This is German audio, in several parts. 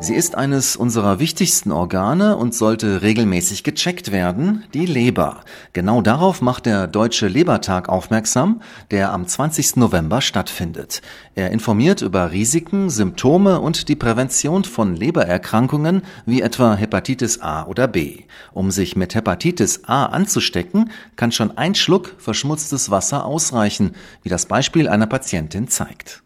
Sie ist eines unserer wichtigsten Organe und sollte regelmäßig gecheckt werden, die Leber. Genau darauf macht der Deutsche Lebertag aufmerksam, der am 20. November stattfindet. Er informiert über Risiken, Symptome und die Prävention von Lebererkrankungen wie etwa Hepatitis A oder B. Um sich mit Hepatitis A anzustecken, kann schon ein Schluck verschmutztes Wasser ausreichen, wie das Beispiel einer Patientin zeigt.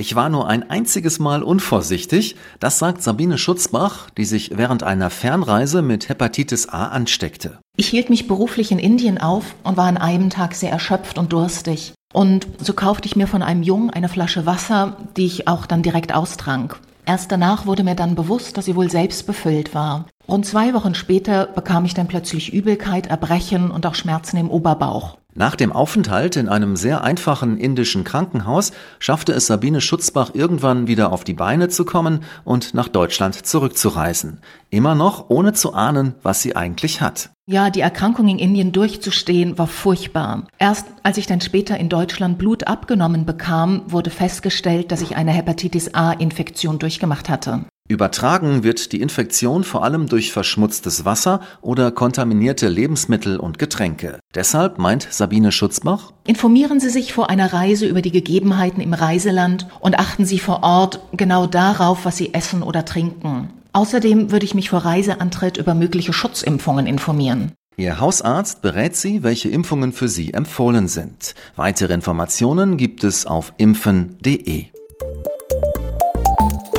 Ich war nur ein einziges Mal unvorsichtig, das sagt Sabine Schutzbach, die sich während einer Fernreise mit Hepatitis A ansteckte. Ich hielt mich beruflich in Indien auf und war an einem Tag sehr erschöpft und durstig. Und so kaufte ich mir von einem Jungen eine Flasche Wasser, die ich auch dann direkt austrank. Erst danach wurde mir dann bewusst, dass sie wohl selbst befüllt war. Rund zwei Wochen später bekam ich dann plötzlich Übelkeit, Erbrechen und auch Schmerzen im Oberbauch. Nach dem Aufenthalt in einem sehr einfachen indischen Krankenhaus schaffte es Sabine Schutzbach irgendwann wieder auf die Beine zu kommen und nach Deutschland zurückzureisen. Immer noch ohne zu ahnen, was sie eigentlich hat. Ja, die Erkrankung in Indien durchzustehen war furchtbar. Erst als ich dann später in Deutschland Blut abgenommen bekam, wurde festgestellt, dass ich eine Hepatitis A-Infektion durchgemacht hatte. Übertragen wird die Infektion vor allem durch verschmutztes Wasser oder kontaminierte Lebensmittel und Getränke. Deshalb meint Sabine Schutzbach, Informieren Sie sich vor einer Reise über die Gegebenheiten im Reiseland und achten Sie vor Ort genau darauf, was Sie essen oder trinken. Außerdem würde ich mich vor Reiseantritt über mögliche Schutzimpfungen informieren. Ihr Hausarzt berät Sie, welche Impfungen für Sie empfohlen sind. Weitere Informationen gibt es auf impfen.de.